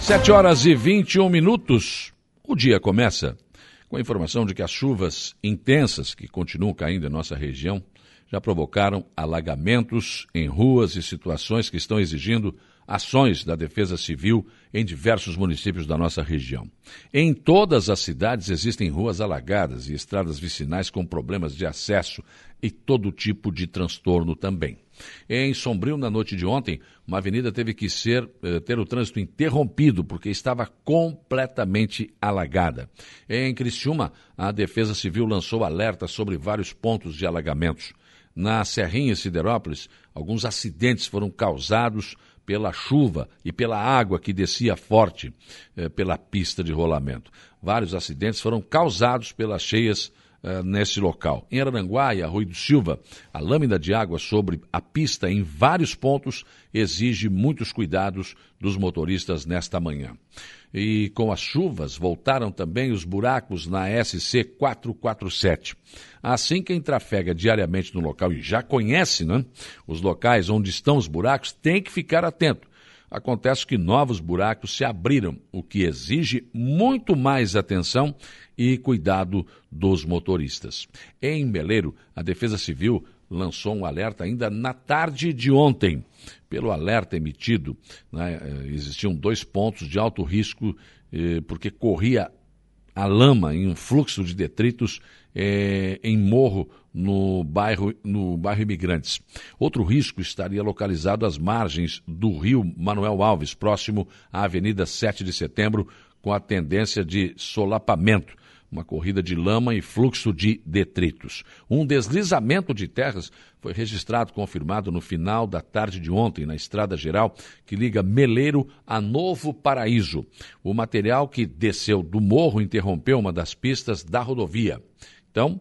Sete horas e 21 minutos. O dia começa com a informação de que as chuvas intensas que continuam caindo em nossa região já provocaram alagamentos em ruas e situações que estão exigindo ações da Defesa Civil em diversos municípios da nossa região. Em todas as cidades existem ruas alagadas e estradas vicinais com problemas de acesso e todo tipo de transtorno também. Em Sombrio, na noite de ontem, uma avenida teve que ser, eh, ter o trânsito interrompido porque estava completamente alagada. Em Criciúma, a Defesa Civil lançou alerta sobre vários pontos de alagamentos. Na Serrinha Siderópolis, alguns acidentes foram causados pela chuva e pela água que descia forte eh, pela pista de rolamento. Vários acidentes foram causados pelas cheias eh, nesse local. Em Araranguá e Arroio do Silva, a lâmina de água sobre a pista em vários pontos exige muitos cuidados dos motoristas nesta manhã. E com as chuvas voltaram também os buracos na SC 447. Assim, quem trafega diariamente no local e já conhece né, os locais onde estão os buracos tem que ficar atento. Acontece que novos buracos se abriram, o que exige muito mais atenção e cuidado dos motoristas. Em Meleiro, a Defesa Civil lançou um alerta ainda na tarde de ontem. Pelo alerta emitido, né, existiam dois pontos de alto risco, eh, porque corria a lama em um fluxo de detritos eh, em morro no bairro, no bairro Imigrantes. Outro risco estaria localizado às margens do rio Manuel Alves, próximo à Avenida 7 de Setembro, com a tendência de solapamento uma corrida de lama e fluxo de detritos. Um deslizamento de terras foi registrado, confirmado no final da tarde de ontem, na estrada geral que liga Meleiro a Novo Paraíso. O material que desceu do morro interrompeu uma das pistas da rodovia. Então,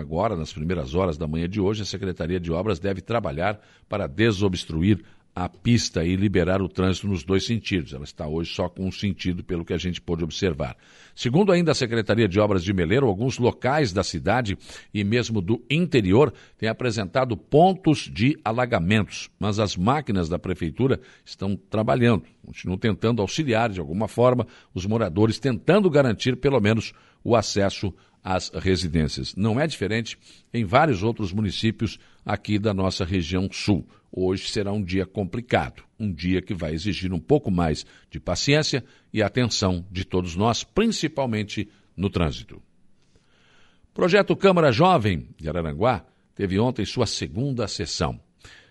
agora, nas primeiras horas da manhã de hoje, a Secretaria de Obras deve trabalhar para desobstruir a pista e liberar o trânsito nos dois sentidos. Ela está hoje só com um sentido, pelo que a gente pôde observar. Segundo ainda a Secretaria de Obras de Meleiro, alguns locais da cidade e mesmo do interior têm apresentado pontos de alagamentos, mas as máquinas da prefeitura estão trabalhando, continuam tentando auxiliar de alguma forma os moradores, tentando garantir pelo menos o acesso às residências. Não é diferente em vários outros municípios aqui da nossa região sul. Hoje será um dia complicado, um dia que vai exigir um pouco mais de paciência e atenção de todos nós, principalmente no trânsito. Projeto Câmara Jovem de Araranguá teve ontem sua segunda sessão.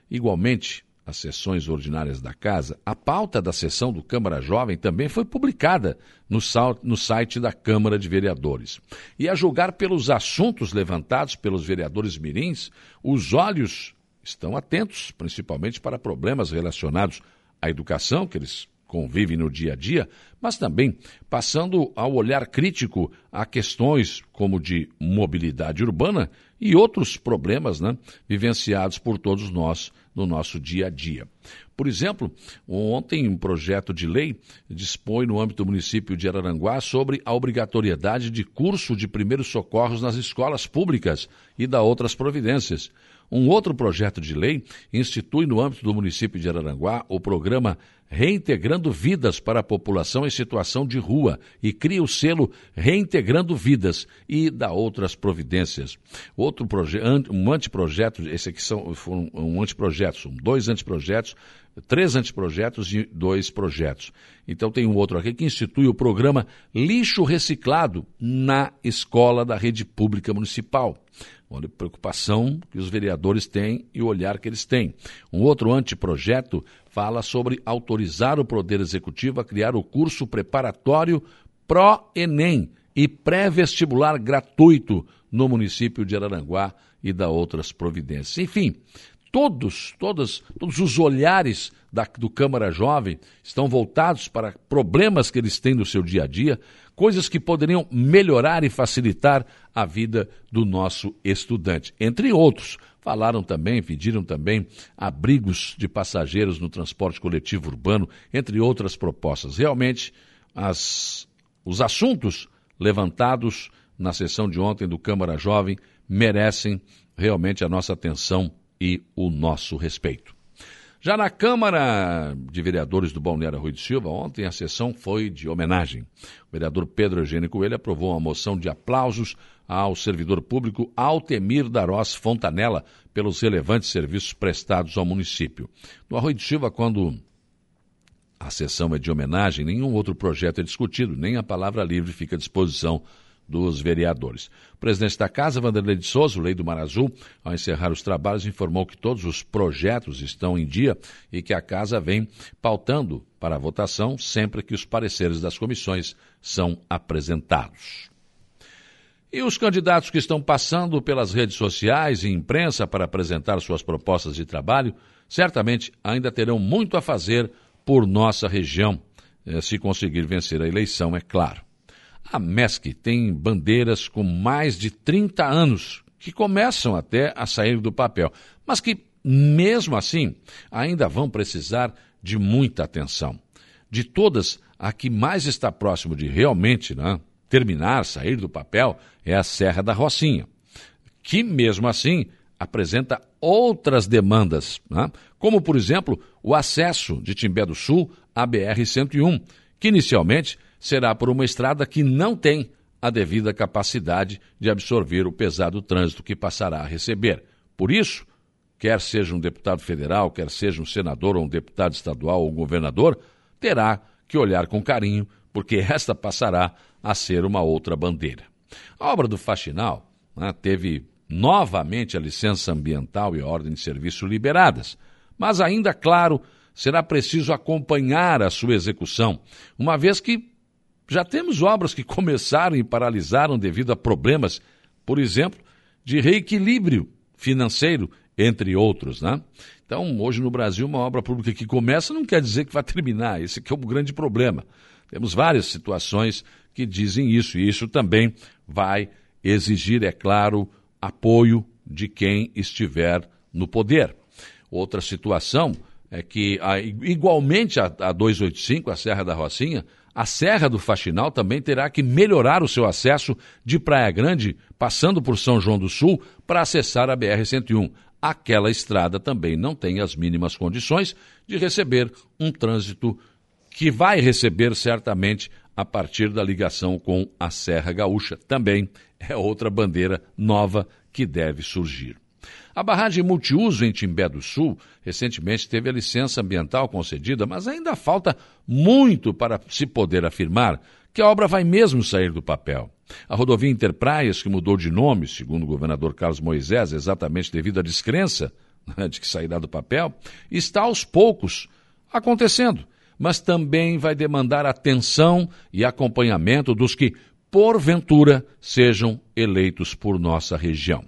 Igualmente, as sessões ordinárias da Casa, a pauta da sessão do Câmara Jovem também foi publicada no, no site da Câmara de Vereadores. E a julgar pelos assuntos levantados pelos vereadores mirins, os olhos estão atentos, principalmente para problemas relacionados à educação, que eles convivem no dia a dia, mas também passando ao olhar crítico a questões como de mobilidade urbana e outros problemas né, vivenciados por todos nós no nosso dia a dia. Por exemplo, ontem um projeto de lei dispõe no âmbito do município de Araranguá sobre a obrigatoriedade de curso de primeiros socorros nas escolas públicas e da outras providências. Um outro projeto de lei institui no âmbito do município de Araranguá o programa Reintegrando Vidas para a População em Situação de Rua e cria o selo Reintegrando Vidas e dá outras providências. Outro projeto, um anteprojeto, esse aqui são foram um anteprojeto, são dois anteprojetos, três anteprojetos e dois projetos. Então tem um outro aqui que institui o programa Lixo Reciclado na escola da rede pública municipal. Olha a preocupação que os vereadores têm e o olhar que eles têm. Um outro anteprojeto fala sobre autorizar o Poder Executivo a criar o curso preparatório Pró-ENEM e pré-vestibular gratuito no município de Araranguá e da outras providências. Enfim, todos, todas, todos os olhares da, do Câmara Jovem estão voltados para problemas que eles têm no seu dia a dia, coisas que poderiam melhorar e facilitar a vida do nosso estudante. Entre outros, falaram também, pediram também abrigos de passageiros no transporte coletivo urbano, entre outras propostas. Realmente, as, os assuntos levantados na sessão de ontem do Câmara Jovem merecem realmente a nossa atenção e o nosso respeito. Já na Câmara de Vereadores do Balneário Rui de Silva, ontem a sessão foi de homenagem. O vereador Pedro Eugênio Coelho aprovou uma moção de aplausos ao servidor público Altemir Darós Fontanella pelos relevantes serviços prestados ao município. No Arroio de Silva, quando a sessão é de homenagem, nenhum outro projeto é discutido, nem a palavra livre fica à disposição dos vereadores. O presidente da Casa, Vanderlei de Souza, o Lei do Mar Azul, ao encerrar os trabalhos, informou que todos os projetos estão em dia e que a Casa vem pautando para a votação sempre que os pareceres das comissões são apresentados. E os candidatos que estão passando pelas redes sociais e imprensa para apresentar suas propostas de trabalho, certamente ainda terão muito a fazer por nossa região, eh, se conseguir vencer a eleição, é claro. A MESC tem bandeiras com mais de 30 anos, que começam até a sair do papel, mas que, mesmo assim, ainda vão precisar de muita atenção. De todas, a que mais está próximo de realmente né, terminar, sair do papel, é a Serra da Rocinha, que, mesmo assim, apresenta outras demandas, né? como, por exemplo, o acesso de Timbé do Sul à BR-101, que inicialmente será por uma estrada que não tem a devida capacidade de absorver o pesado trânsito que passará a receber. Por isso, quer seja um deputado federal, quer seja um senador ou um deputado estadual ou um governador, terá que olhar com carinho, porque esta passará a ser uma outra bandeira. A obra do Faxinal né, teve novamente a licença ambiental e a ordem de serviço liberadas, mas ainda, claro, será preciso acompanhar a sua execução, uma vez que já temos obras que começaram e paralisaram devido a problemas, por exemplo, de reequilíbrio financeiro, entre outros, né? Então, hoje no Brasil, uma obra pública que começa não quer dizer que vai terminar. Esse é o grande problema. Temos várias situações que dizem isso, e isso também vai exigir, é claro, apoio de quem estiver no poder. Outra situação é que, igualmente a, a 285, a Serra da Rocinha, a Serra do Faxinal também terá que melhorar o seu acesso de Praia Grande, passando por São João do Sul, para acessar a BR-101. Aquela estrada também não tem as mínimas condições de receber um trânsito que vai receber certamente a partir da ligação com a Serra Gaúcha. Também é outra bandeira nova que deve surgir. A barragem multiuso em Timbé do Sul recentemente teve a licença ambiental concedida, mas ainda falta muito para se poder afirmar que a obra vai mesmo sair do papel. A rodovia Interpraias, que mudou de nome, segundo o governador Carlos Moisés, exatamente devido à descrença né, de que sairá do papel, está aos poucos acontecendo, mas também vai demandar atenção e acompanhamento dos que, porventura, sejam eleitos por nossa região.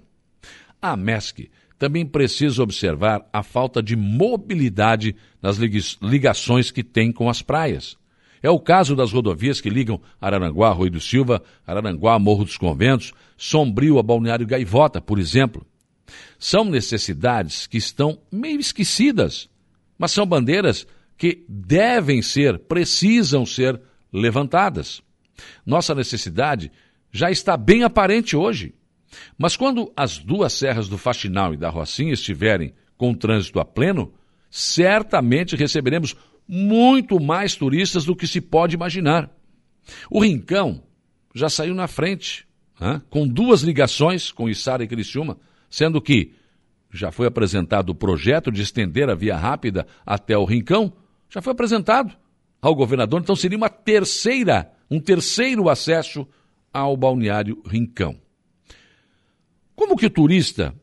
A MESC também precisa observar a falta de mobilidade nas ligações que tem com as praias. É o caso das rodovias que ligam Araranguá, Rui do Silva, Araranguá, Morro dos Conventos, Sombrio a Balneário Gaivota, por exemplo. São necessidades que estão meio esquecidas, mas são bandeiras que devem ser, precisam ser levantadas. Nossa necessidade já está bem aparente hoje. Mas quando as duas serras do Faxinal e da Rocinha estiverem com trânsito a pleno, certamente receberemos muito mais turistas do que se pode imaginar. O Rincão já saiu na frente, hein? com duas ligações com Içara e Criciúma, sendo que já foi apresentado o projeto de estender a via rápida até o Rincão, já foi apresentado ao governador, então seria uma terceira, um terceiro acesso ao balneário Rincão. Como que o turista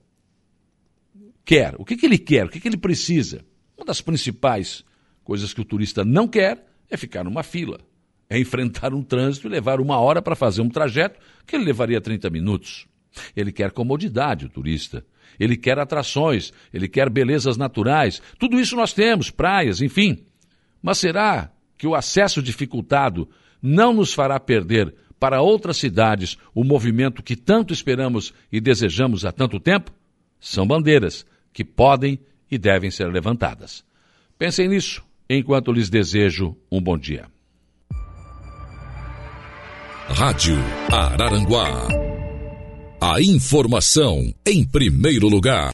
quer? O que, que ele quer? O que, que ele precisa? Uma das principais coisas que o turista não quer é ficar numa fila, é enfrentar um trânsito e levar uma hora para fazer um trajeto que ele levaria 30 minutos. Ele quer comodidade, o turista. Ele quer atrações, ele quer belezas naturais. Tudo isso nós temos, praias, enfim. Mas será que o acesso dificultado não nos fará perder para outras cidades o movimento que tanto esperamos e desejamos há tanto tempo? São bandeiras que podem e devem ser levantadas. Pensem nisso enquanto lhes desejo um bom dia. Rádio Araranguá. A informação em primeiro lugar.